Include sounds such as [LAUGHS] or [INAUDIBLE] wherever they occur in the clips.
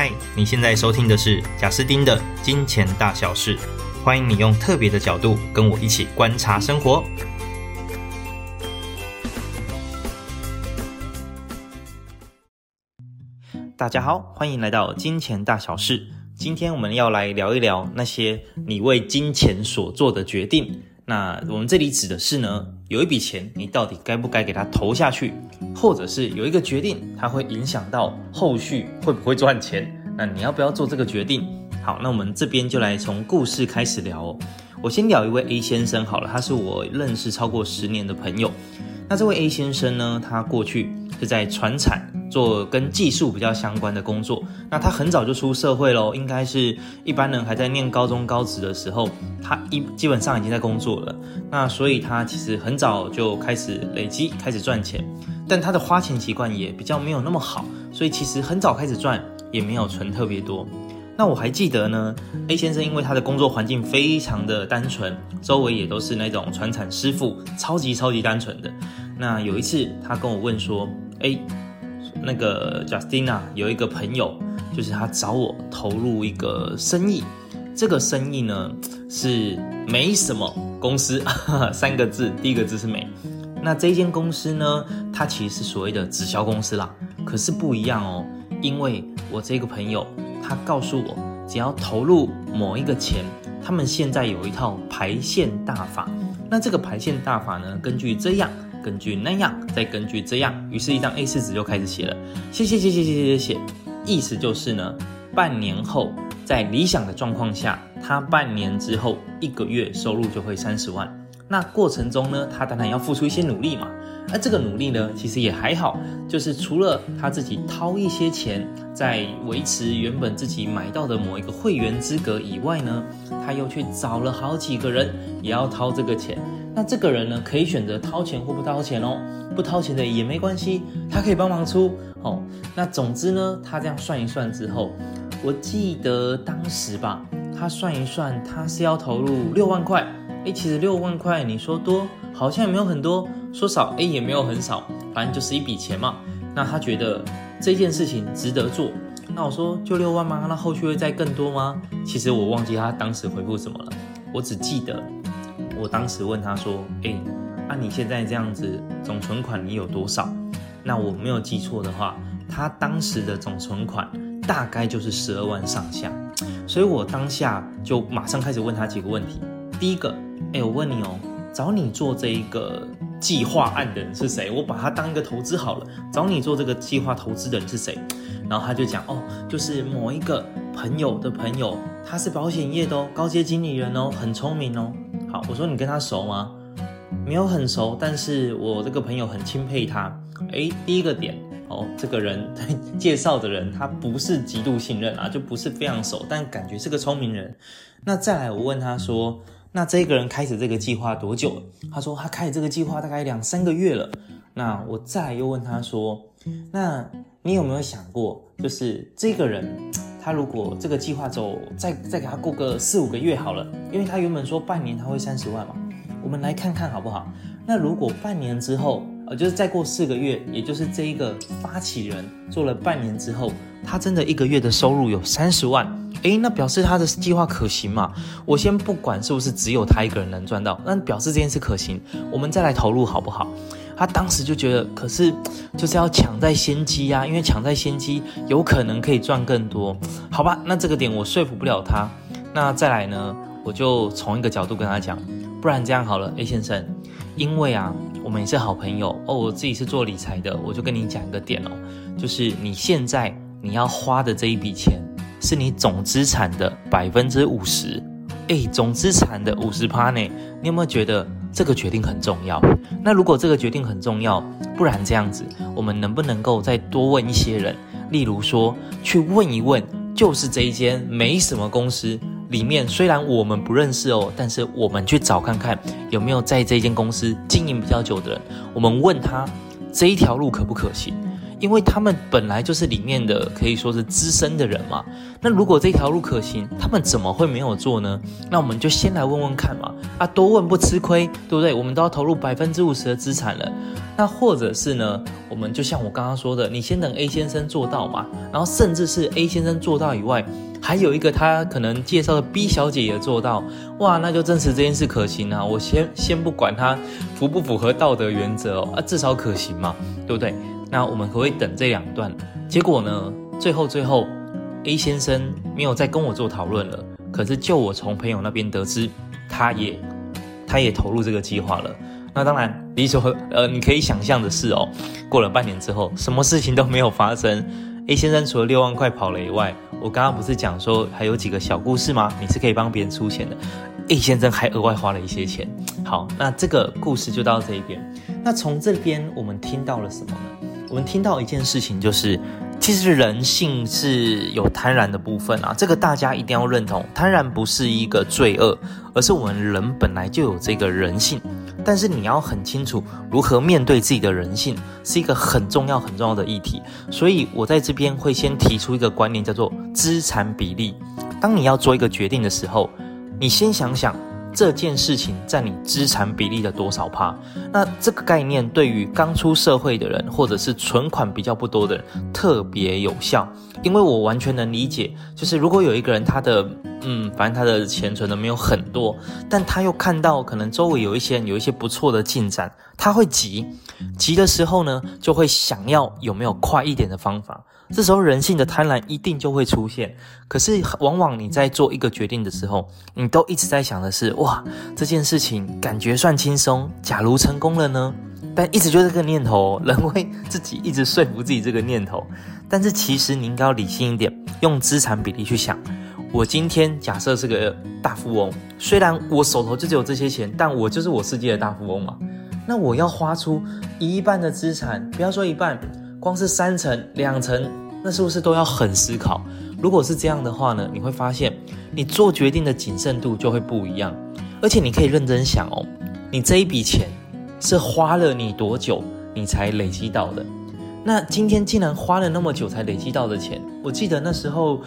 嗨，你现在收听的是贾斯丁的金钱大小事，欢迎你用特别的角度跟我一起观察生活。大家好，欢迎来到金钱大小事。今天我们要来聊一聊那些你为金钱所做的决定。那我们这里指的是呢，有一笔钱，你到底该不该给他投下去，或者是有一个决定，它会影响到后续会不会赚钱？那你要不要做这个决定？好，那我们这边就来从故事开始聊哦。我先聊一位 A 先生好了，他是我认识超过十年的朋友。那这位 A 先生呢，他过去是在传产做跟技术比较相关的工作。那他很早就出社会喽，应该是一般人还在念高中高职的时候，他一基本上已经在工作了。那所以他其实很早就开始累积，开始赚钱。但他的花钱习惯也比较没有那么好，所以其实很早开始赚，也没有存特别多。那我还记得呢，A 先生因为他的工作环境非常的单纯，周围也都是那种传产师傅，超级超级单纯的。那有一次他跟我问说：“哎，那个 Justina 有一个朋友，就是他找我投入一个生意，这个生意呢是没什么公司，[LAUGHS] 三个字，第一个字是没。那这间公司呢，它其实是所谓的直销公司啦，可是不一样哦，因为我这个朋友。”他告诉我，只要投入某一个钱，他们现在有一套排线大法。那这个排线大法呢，根据这样，根据那样，再根据这样，于是，一张 A 四纸就开始写了，写写写写写写写。意思就是呢，半年后，在理想的状况下，他半年之后一个月收入就会三十万。那过程中呢，他当然要付出一些努力嘛。那这个努力呢，其实也还好，就是除了他自己掏一些钱，在维持原本自己买到的某一个会员资格以外呢，他又去找了好几个人也要掏这个钱。那这个人呢，可以选择掏钱或不掏钱哦，不掏钱的也没关系，他可以帮忙出哦。那总之呢，他这样算一算之后，我记得当时吧，他算一算，他是要投入六万块。诶，其实六万块，你说多好像也没有很多，说少诶也没有很少，反正就是一笔钱嘛。那他觉得这件事情值得做。那我说就六万吗？那后续会再更多吗？其实我忘记他当时回复什么了，我只记得我当时问他说：“诶，那你现在这样子总存款你有多少？”那我没有记错的话，他当时的总存款大概就是十二万上下。所以我当下就马上开始问他几个问题。第一个。哎，我问你哦，找你做这一个计划案的人是谁？我把他当一个投资好了。找你做这个计划投资的人是谁？然后他就讲哦，就是某一个朋友的朋友，他是保险业的哦，高阶经理人哦，很聪明哦。好，我说你跟他熟吗？没有很熟，但是我这个朋友很钦佩他。哎，第一个点哦，这个人 [LAUGHS] 介绍的人他不是极度信任啊，就不是非常熟，但感觉是个聪明人。那再来，我问他说。那这个人开始这个计划多久了？他说他开始这个计划大概两三个月了。那我再又问他说，那你有没有想过，就是这个人他如果这个计划走，再再给他过个四五个月好了，因为他原本说半年他会三十万嘛，我们来看看好不好？那如果半年之后，呃，就是再过四个月，也就是这一个发起人做了半年之后，他真的一个月的收入有三十万。诶，那表示他的计划可行嘛？我先不管是不是只有他一个人能赚到，那表示这件事可行，我们再来投入好不好？他当时就觉得，可是就是要抢在先机呀，因为抢在先机有可能可以赚更多，好吧？那这个点我说服不了他。那再来呢，我就从一个角度跟他讲，不然这样好了，A 先生，因为啊，我们也是好朋友哦，我自己是做理财的，我就跟你讲一个点哦，就是你现在你要花的这一笔钱。是你总资产的百分之五十，哎，总资产的五十趴呢？你有没有觉得这个决定很重要？那如果这个决定很重要，不然这样子，我们能不能够再多问一些人？例如说，去问一问，就是这一间没什么公司里面，虽然我们不认识哦，但是我们去找看看有没有在这间公司经营比较久的人，我们问他这一条路可不可行？因为他们本来就是里面的可以说是资深的人嘛。那如果这条路可行，他们怎么会没有做呢？那我们就先来问问看嘛。啊，多问不吃亏，对不对？我们都要投入百分之五十的资产了。那或者是呢，我们就像我刚刚说的，你先等 A 先生做到嘛，然后甚至是 A 先生做到以外，还有一个他可能介绍的 B 小姐也做到，哇，那就证实这件事可行啊。我先先不管他符不符合道德原则哦，啊，至少可行嘛，对不对？那我们可不可以等这两段？结果呢，最后最后 A 先生没有再跟我做讨论了，可是就我从朋友那边得知，他也他也投入这个计划了。那当然，你说，呃，你可以想象的是哦，过了半年之后，什么事情都没有发生。A 先生除了六万块跑了以外，我刚刚不是讲说还有几个小故事吗？你是可以帮别人出钱的。A 先生还额外花了一些钱。好，那这个故事就到这一边。那从这边我们听到了什么呢？我们听到一件事情就是。其实人性是有贪婪的部分啊，这个大家一定要认同。贪婪不是一个罪恶，而是我们人本来就有这个人性。但是你要很清楚如何面对自己的人性，是一个很重要很重要的议题。所以我在这边会先提出一个观念，叫做资产比例。当你要做一个决定的时候，你先想想。这件事情占你资产比例的多少趴？那这个概念对于刚出社会的人，或者是存款比较不多的人特别有效，因为我完全能理解，就是如果有一个人他的嗯，反正他的钱存的没有很多，但他又看到可能周围有一些人有一些不错的进展，他会急，急的时候呢，就会想要有没有快一点的方法。这时候人性的贪婪一定就会出现，可是往往你在做一个决定的时候，你都一直在想的是，哇，这件事情感觉算轻松，假如成功了呢？但一直就这个念头，人会自己一直说服自己这个念头。但是其实你应该要理性一点，用资产比例去想。我今天假设是个大富翁，虽然我手头就只有这些钱，但我就是我世界的大富翁嘛。那我要花出一半的资产，不要说一半。光是三层、两层，那是不是都要很思考？如果是这样的话呢，你会发现你做决定的谨慎度就会不一样。而且你可以认真想哦，你这一笔钱是花了你多久，你才累积到的？那今天竟然花了那么久才累积到的钱，我记得那时候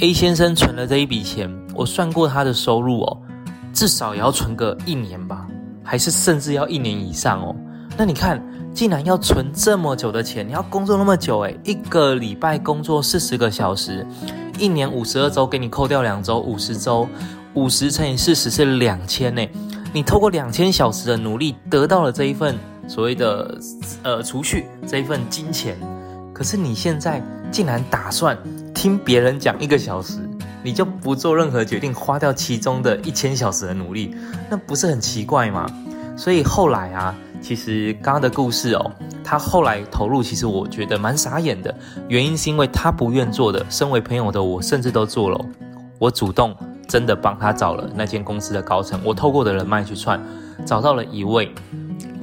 A 先生存了这一笔钱，我算过他的收入哦，至少也要存个一年吧，还是甚至要一年以上哦。那你看。竟然要存这么久的钱，你要工作那么久诶，一个礼拜工作四十个小时，一年五十二周，给你扣掉两周，五十周，五十乘以四十是两千诶，你透过两千小时的努力得到了这一份所谓的呃储蓄这一份金钱，可是你现在竟然打算听别人讲一个小时，你就不做任何决定，花掉其中的一千小时的努力，那不是很奇怪吗？所以后来啊。其实刚刚的故事哦，他后来投入，其实我觉得蛮傻眼的。原因是因为他不愿做的，身为朋友的我甚至都做了。我主动真的帮他找了那间公司的高层，我透过的人脉去串，找到了一位。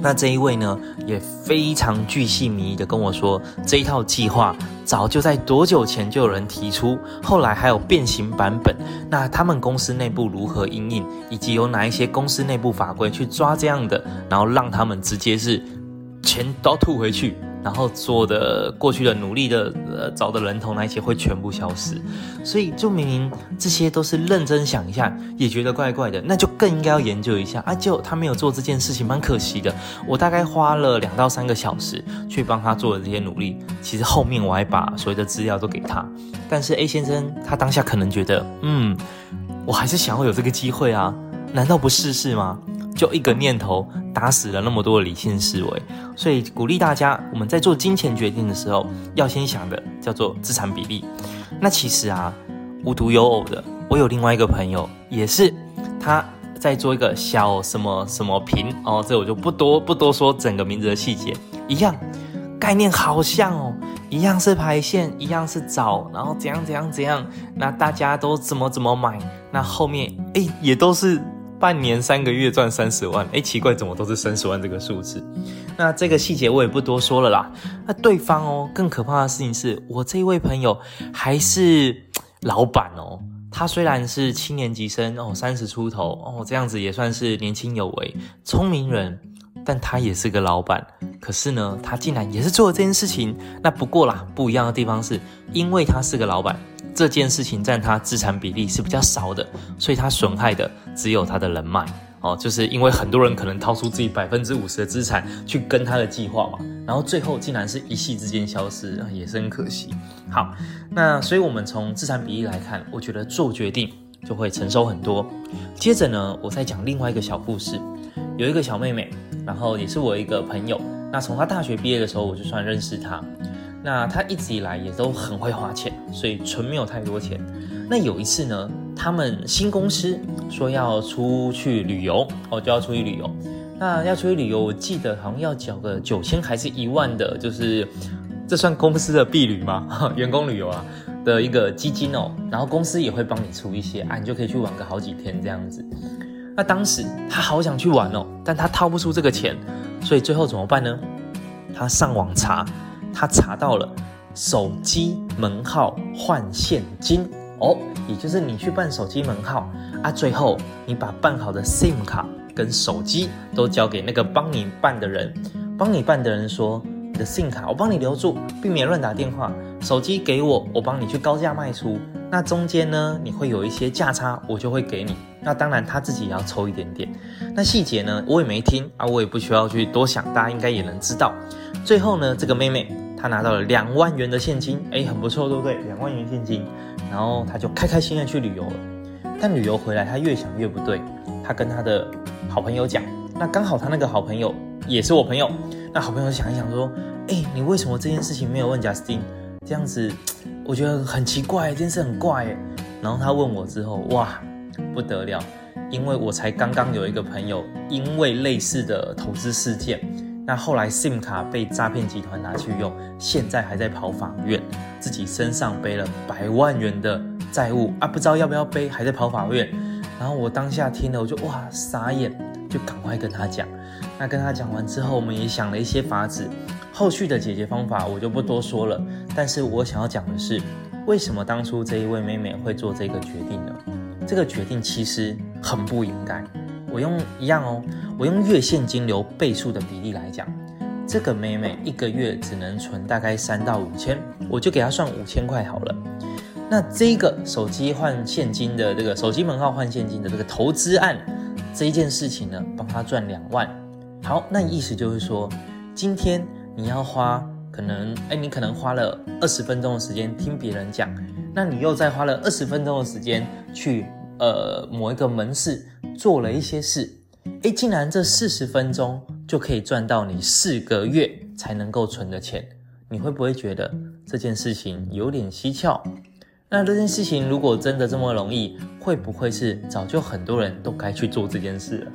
那这一位呢，也非常巨细靡遗的跟我说，这一套计划早就在多久前就有人提出，后来还有变形版本。那他们公司内部如何应应，以及有哪一些公司内部法规去抓这样的，然后让他们直接是钱都吐回去。然后做的过去的努力的呃找的人头那些会全部消失，所以就明明这些都是认真想一下也觉得怪怪的，那就更应该要研究一下啊！就他没有做这件事情，蛮可惜的。我大概花了两到三个小时去帮他做的这些努力，其实后面我还把所有的资料都给他。但是 A 先生他当下可能觉得，嗯，我还是想要有这个机会啊，难道不试试吗？就一个念头打死了那么多的理性思维，所以鼓励大家，我们在做金钱决定的时候，要先想的叫做资产比例。那其实啊，无独有偶的，我有另外一个朋友，也是他在做一个小什么什么平哦，这我就不多不多说整个名字的细节，一样概念好像哦，一样是排线，一样是找，然后怎样怎样怎样，那大家都怎么怎么买，那后面诶也都是。半年三个月赚三十万，哎，奇怪，怎么都是三十万这个数字？那这个细节我也不多说了啦。那对方哦，更可怕的事情是我这位朋友还是老板哦。他虽然是七年级生哦，三十出头哦，这样子也算是年轻有为、聪明人。但他也是个老板。可是呢，他竟然也是做了这件事情。那不过啦，不一样的地方是，因为他是个老板，这件事情占他资产比例是比较少的，所以他损害的只有他的人脉。哦，就是因为很多人可能掏出自己百分之五十的资产去跟他的计划嘛，然后最后竟然是一夕之间消失，也是很可惜。好，那所以我们从资产比例来看，我觉得做决定就会成熟很多。接着呢，我再讲另外一个小故事，有一个小妹妹，然后也是我一个朋友，那从她大学毕业的时候我就算认识她，那他一直以来也都很会花钱，所以存没有太多钱。那有一次呢，他们新公司说要出去旅游，哦，就要出去旅游。那要出去旅游，我记得好像要缴个九千还是一万的，就是这算公司的毕旅吗？[LAUGHS] 员工旅游啊的一个基金哦。然后公司也会帮你出一些，啊，你就可以去玩个好几天这样子。那当时他好想去玩哦，但他掏不出这个钱，所以最后怎么办呢？他上网查，他查到了手机门号换现金。哦，也就是你去办手机门号啊，最后你把办好的 SIM 卡跟手机都交给那个帮你办的人，帮你办的人说，你的 SIM 卡我帮你留住，避免乱打电话，手机给我，我帮你去高价卖出，那中间呢，你会有一些价差，我就会给你，那当然他自己也要抽一点点，那细节呢，我也没听啊，我也不需要去多想，大家应该也能知道，最后呢，这个妹妹他拿到了两万元的现金，哎，很不错，对不对？两万元现金。然后他就开开心心去旅游了，但旅游回来他越想越不对，他跟他的好朋友讲，那刚好他那个好朋友也是我朋友，那好朋友想一想说，哎，你为什么这件事情没有问贾斯汀？这样子我觉得很奇怪，这件事很怪。然后他问我之后，哇，不得了，因为我才刚刚有一个朋友因为类似的投资事件。那后来 SIM 卡被诈骗集团拿去用，现在还在跑法院，自己身上背了百万元的债务啊，不知道要不要背，还在跑法院。然后我当下听了，我就哇傻眼，就赶快跟他讲。那跟他讲完之后，我们也想了一些法子，后续的解决方法我就不多说了。但是我想要讲的是，为什么当初这一位妹妹会做这个决定呢？这个决定其实很不应该。我用一样哦，我用月现金流倍数的比例来讲，这个妹妹一个月只能存大概三到五千，我就给她算五千块好了。那这个手机换现金的这个手机门号换现金的这个投资案，这一件事情呢，帮她赚两万。好，那意思就是说，今天你要花可能，哎，你可能花了二十分钟的时间听别人讲，那你又再花了二十分钟的时间去呃某一个门市。做了一些事，诶，竟然这四十分钟就可以赚到你四个月才能够存的钱，你会不会觉得这件事情有点蹊跷？那这件事情如果真的这么容易，会不会是早就很多人都该去做这件事了？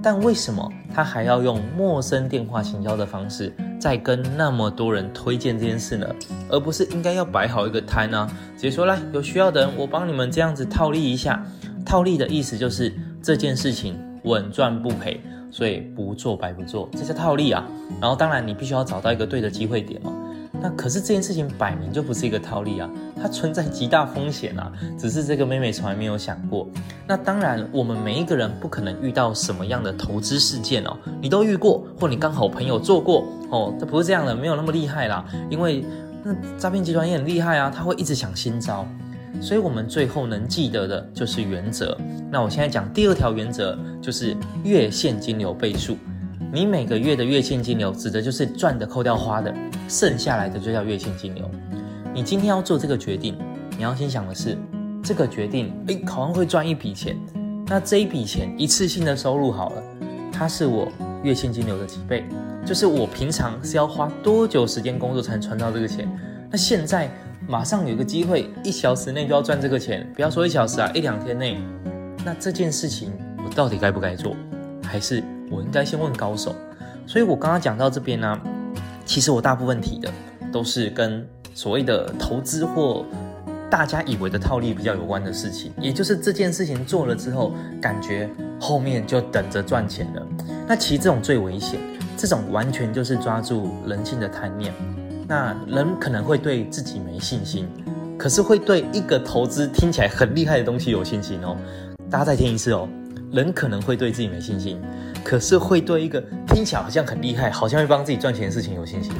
但为什么他还要用陌生电话行销的方式，再跟那么多人推荐这件事呢？而不是应该要摆好一个摊呢？直接说来，有需要的人，我帮你们这样子套利一下。套利的意思就是。这件事情稳赚不赔，所以不做白不做，这是套利啊。然后当然你必须要找到一个对的机会点嘛。那可是这件事情摆明就不是一个套利啊，它存在极大风险啊。只是这个妹妹从来没有想过。那当然，我们每一个人不可能遇到什么样的投资事件哦，你都遇过，或你刚好朋友做过哦，这不是这样的，没有那么厉害啦。因为那诈骗集团也很厉害啊，他会一直想新招。所以，我们最后能记得的就是原则。那我现在讲第二条原则，就是月现金流倍数。你每个月的月现金流，指的就是赚的扣掉花的，剩下来的就叫月现金流。你今天要做这个决定，你要先想的是，这个决定，诶，好像会赚一笔钱。那这一笔钱一次性的收入好了，它是我月现金流的几倍？就是我平常是要花多久时间工作才能赚到这个钱？那现在。马上有个机会，一小时内就要赚这个钱，不要说一小时啊，一两天内。那这件事情我到底该不该做？还是我应该先问高手？所以我刚刚讲到这边呢，其实我大部分提的都是跟所谓的投资或大家以为的套利比较有关的事情，也就是这件事情做了之后，感觉后面就等着赚钱了。那其实这种最危险，这种完全就是抓住人性的贪念。那人可能会对自己没信心，可是会对一个投资听起来很厉害的东西有信心哦。大家再听一次哦，人可能会对自己没信心，可是会对一个听起来好像很厉害，好像会帮自己赚钱的事情有信心。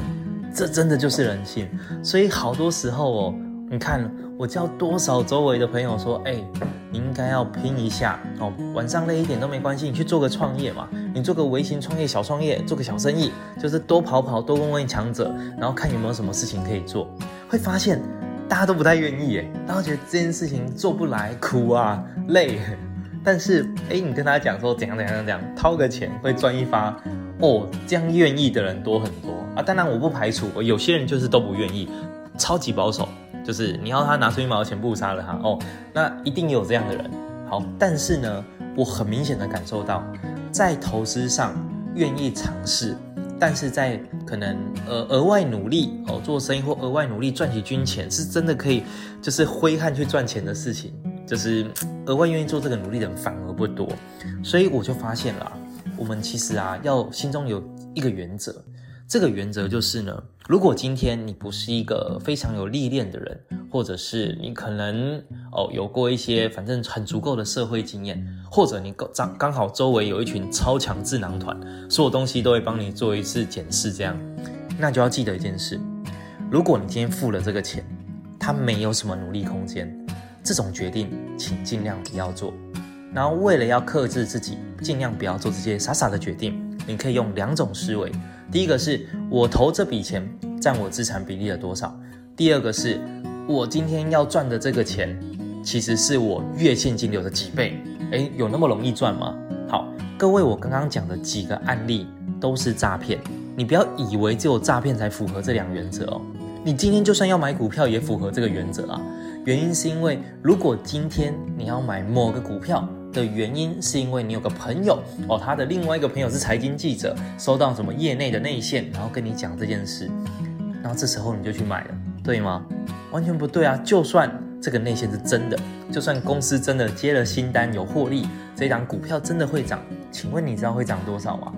这真的就是人性。所以好多时候哦，你看我教多少周围的朋友说，哎，你应该要拼一下哦，晚上累一点都没关系，你去做个创业嘛，你做个微型创业、小创业，做个小生意，就是多跑跑，多问问强者，然后看有没有什么事情可以做，会发现大家都不太愿意耶，大家觉得这件事情做不来，苦啊，累。[LAUGHS] 但是，哎，你跟他讲说怎样怎样怎样，掏个钱会赚一发，哦，这样愿意的人多很多啊。当然，我不排除有些人就是都不愿意，超级保守，就是你要他拿出一毛钱，不杀了他哦。那一定有这样的人。好，但是呢，我很明显的感受到，在投资上愿意尝试，但是在可能呃额外努力哦，做生意或额外努力赚取金钱，是真的可以就是挥汗去赚钱的事情。就是额外愿意做这个努力的人反而不多，所以我就发现了，我们其实啊要心中有一个原则，这个原则就是呢，如果今天你不是一个非常有历练的人，或者是你可能哦有过一些反正很足够的社会经验，或者你刚刚好周围有一群超强智囊团，所有东西都会帮你做一次检视，这样，那就要记得一件事，如果你今天付了这个钱，它没有什么努力空间。这种决定，请尽量不要做。然后，为了要克制自己，尽量不要做这些傻傻的决定。你可以用两种思维：第一个是我投这笔钱占我资产比例的多少；第二个是我今天要赚的这个钱，其实是我月现金流的几倍。诶，有那么容易赚吗？好，各位，我刚刚讲的几个案例都是诈骗，你不要以为只有诈骗才符合这两原则哦。你今天就算要买股票，也符合这个原则啊。原因是因为，如果今天你要买某个股票的原因，是因为你有个朋友哦，他的另外一个朋友是财经记者，收到什么业内的内线，然后跟你讲这件事，然后这时候你就去买了，对吗？完全不对啊！就算这个内线是真的，就算公司真的接了新单有获利，这档股票真的会涨，请问你知道会涨多少吗？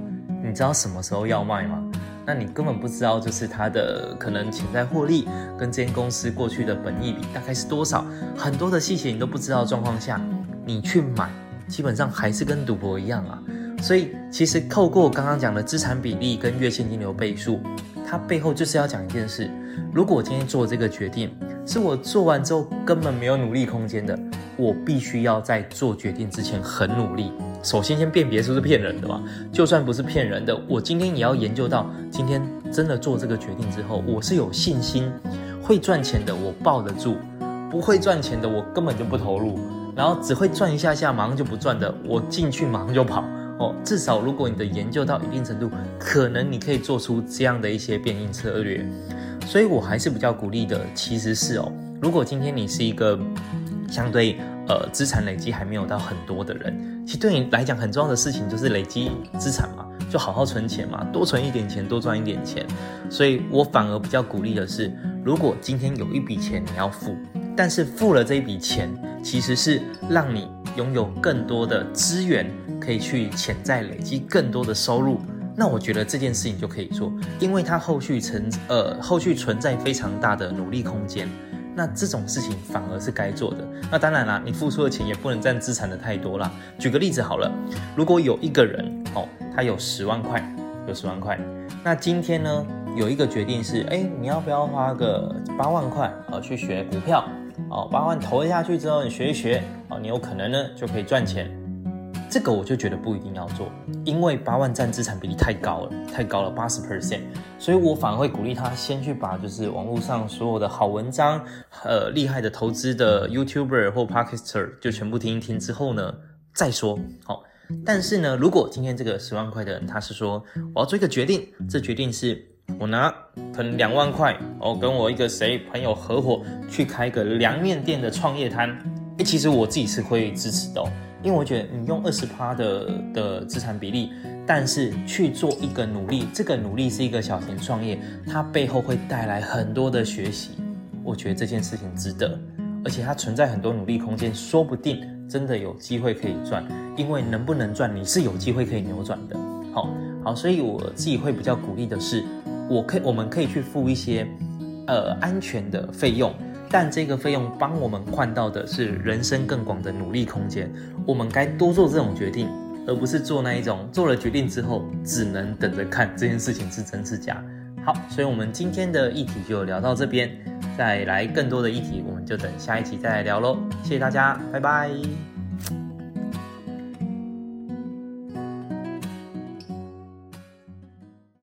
你知道什么时候要卖吗？那你根本不知道，就是它的可能潜在获利跟这间公司过去的本益比大概是多少，很多的细节你都不知道状况下，你去买，基本上还是跟赌博一样啊。所以其实透过我刚刚讲的资产比例跟月现金流倍数，它背后就是要讲一件事：如果我今天做这个决定，是我做完之后根本没有努力空间的，我必须要在做决定之前很努力。首先，先辨别是不是骗人的嘛。就算不是骗人的，我今天也要研究到，今天真的做这个决定之后，我是有信心会赚钱的，我抱得住；不会赚钱的，我根本就不投入。然后只会转一下下，马上就不转的，我进去马上就跑。哦，至少如果你的研究到一定程度，可能你可以做出这样的一些变应策略。所以我还是比较鼓励的，其实是哦，如果今天你是一个相对呃资产累积还没有到很多的人。其实对你来讲很重要的事情就是累积资产嘛，就好好存钱嘛，多存一点钱，多赚一点钱。所以我反而比较鼓励的是，如果今天有一笔钱你要付，但是付了这一笔钱，其实是让你拥有更多的资源，可以去潜在累积更多的收入，那我觉得这件事情就可以做，因为它后续存呃后续存在非常大的努力空间。那这种事情反而是该做的。那当然啦，你付出的钱也不能占资产的太多啦。举个例子好了，如果有一个人哦，他有十万块，有十万块，那今天呢，有一个决定是，哎，你要不要花个八万块哦去学股票？哦，八万投下去之后，你学一学，哦，你有可能呢就可以赚钱。这个我就觉得不一定要做，因为八万占资产比例太高了，太高了八十 percent，所以我反而会鼓励他先去把就是网络上所有的好文章，呃，厉害的投资的 YouTuber 或 Podcaster 就全部听一听之后呢再说。好、但是呢，如果今天这个十万块的人他是说我要做一个决定，这决定是我拿可能两万块，哦，跟我一个谁朋友合伙去开个凉面店的创业摊，诶，其实我自己是会支持的、哦。因为我觉得你用二十趴的的资产比例，但是去做一个努力，这个努力是一个小型创业，它背后会带来很多的学习。我觉得这件事情值得，而且它存在很多努力空间，说不定真的有机会可以赚。因为能不能赚，你是有机会可以扭转的。好，好，所以我自己会比较鼓励的是，我可以，我们可以去付一些呃安全的费用。但这个费用帮我们换到的是人生更广的努力空间，我们该多做这种决定，而不是做那一种做了决定之后只能等着看这件事情是真是假。好，所以我们今天的议题就聊到这边，再来更多的议题，我们就等下一集再来聊喽。谢谢大家，拜拜。